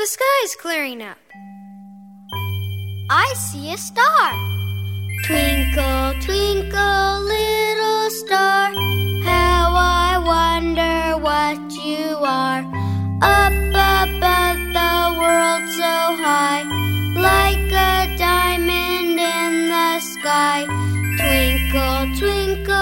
The sky is clearing up. I see a star. Twinkle, twinkle, little star, how I wonder what you are. Up above the world so high, like a diamond in the sky. Twinkle, twinkle.